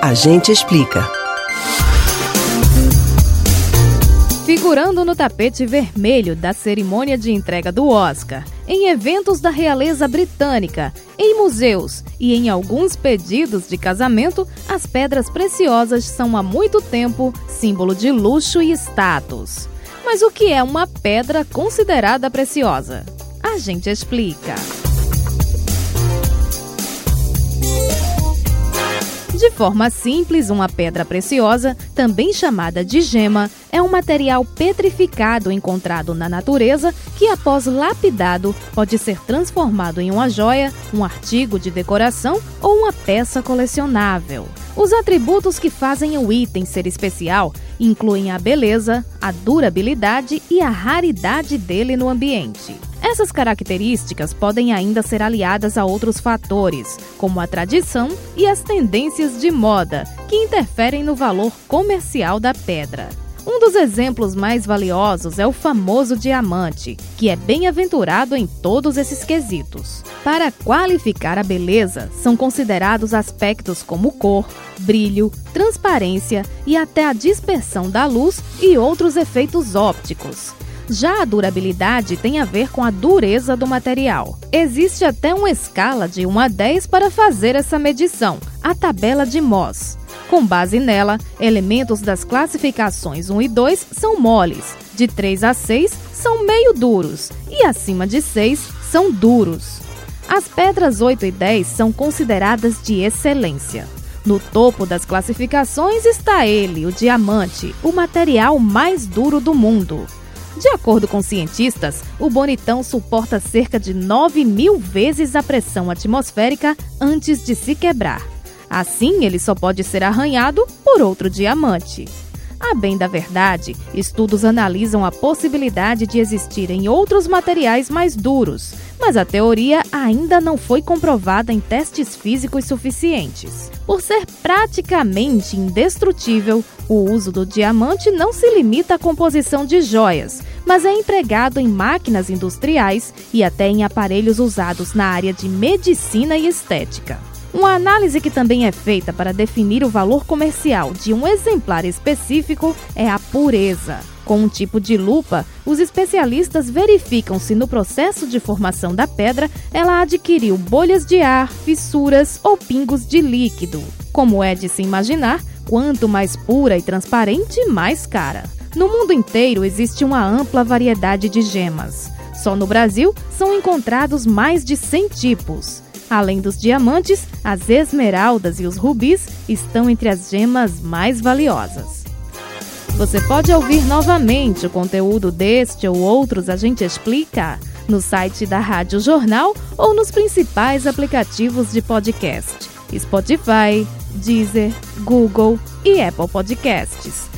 A gente explica. Figurando no tapete vermelho da cerimônia de entrega do Oscar, em eventos da realeza britânica, em museus e em alguns pedidos de casamento, as pedras preciosas são há muito tempo símbolo de luxo e status. Mas o que é uma pedra considerada preciosa? A gente explica. De forma simples, uma pedra preciosa, também chamada de gema, é um material petrificado encontrado na natureza que, após lapidado, pode ser transformado em uma joia, um artigo de decoração ou uma peça colecionável. Os atributos que fazem o item ser especial incluem a beleza, a durabilidade e a raridade dele no ambiente. Essas características podem ainda ser aliadas a outros fatores, como a tradição e as tendências de moda, que interferem no valor comercial da pedra. Um dos exemplos mais valiosos é o famoso diamante, que é bem-aventurado em todos esses quesitos. Para qualificar a beleza, são considerados aspectos como cor, brilho, transparência e até a dispersão da luz e outros efeitos ópticos. Já a durabilidade tem a ver com a dureza do material. Existe até uma escala de 1 a 10 para fazer essa medição, a tabela de Mohs. Com base nela, elementos das classificações 1 e 2 são moles, de 3 a 6 são meio duros e acima de 6 são duros. As pedras 8 e 10 são consideradas de excelência. No topo das classificações está ele, o diamante, o material mais duro do mundo. De acordo com cientistas, o bonitão suporta cerca de 9 mil vezes a pressão atmosférica antes de se quebrar. Assim, ele só pode ser arranhado por outro diamante. A bem da verdade, estudos analisam a possibilidade de existirem outros materiais mais duros, mas a teoria ainda não foi comprovada em testes físicos suficientes. Por ser praticamente indestrutível, o uso do diamante não se limita à composição de joias, mas é empregado em máquinas industriais e até em aparelhos usados na área de medicina e estética. Uma análise que também é feita para definir o valor comercial de um exemplar específico é a pureza. Com um tipo de lupa, os especialistas verificam se no processo de formação da pedra ela adquiriu bolhas de ar, fissuras ou pingos de líquido. Como é de se imaginar, quanto mais pura e transparente, mais cara. No mundo inteiro existe uma ampla variedade de gemas. Só no Brasil são encontrados mais de 100 tipos. Além dos diamantes, as esmeraldas e os rubis estão entre as gemas mais valiosas. Você pode ouvir novamente o conteúdo deste ou outros A Gente Explica no site da Rádio Jornal ou nos principais aplicativos de podcast: Spotify, Deezer, Google e Apple Podcasts.